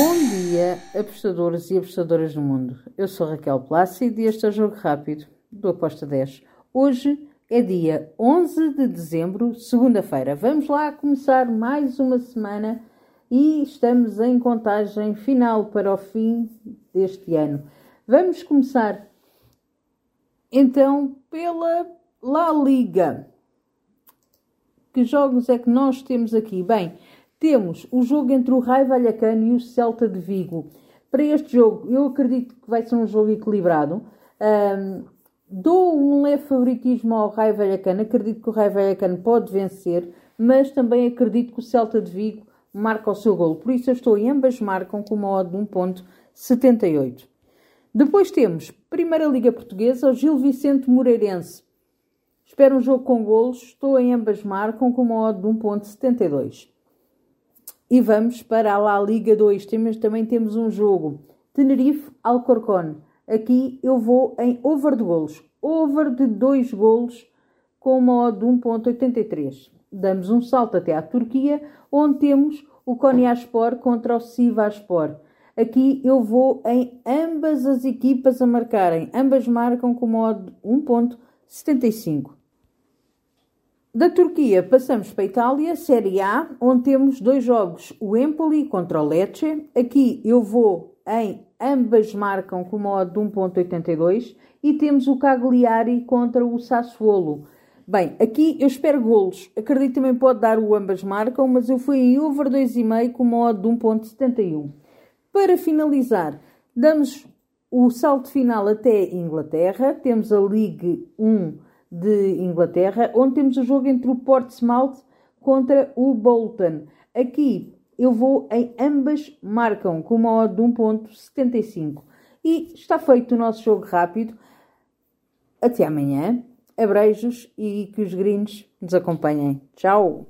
Bom dia, apostadores e apostadoras do mundo. Eu sou Raquel Plácido e este é o Jogo Rápido do Aposta 10. Hoje é dia 11 de dezembro, segunda-feira. Vamos lá começar mais uma semana e estamos em contagem final para o fim deste ano. Vamos começar então pela La Liga. Que jogos é que nós temos aqui? Bem, temos o jogo entre o Raio Vallecano e o Celta de Vigo. Para este jogo, eu acredito que vai ser um jogo equilibrado. Um, dou um leve favoritismo ao Raio Vallecano. Acredito que o Raio Vallecano pode vencer, mas também acredito que o Celta de Vigo marca o seu golo. Por isso eu estou em ambas marcam com uma odd de 1.78. Depois temos Primeira Liga Portuguesa, o Gil Vicente Moreirense. Espero um jogo com golos. Estou em ambas marcam com uma odd de 1.72. E vamos para a La Liga 2. Temos, também temos um jogo. Tenerife-Alcorcón. Aqui eu vou em over de golos. Over de 2 golos com uma odd de 1.83. Damos um salto até à Turquia, onde temos o Konyaspor contra o Sivaspor. Aqui eu vou em ambas as equipas a marcarem. Ambas marcam com uma odd de 1.75. Da Turquia passamos para a Itália, Série A, onde temos dois jogos, o Empoli contra o Lecce. Aqui eu vou em ambas marcam com uma odd de 1.82 e temos o Cagliari contra o Sassuolo. Bem, aqui eu espero golos. Acredito também pode dar o ambas marcam, mas eu fui em over 2,5 com uma odd de 1.71. Para finalizar, damos o salto final até Inglaterra. Temos a Ligue 1 de Inglaterra, onde temos o jogo entre o Portsmouth contra o Bolton. Aqui eu vou em ambas marcam com uma odd de 1.75. E está feito o nosso jogo rápido. Até amanhã. Abreijos e que os gringos nos acompanhem. Tchau!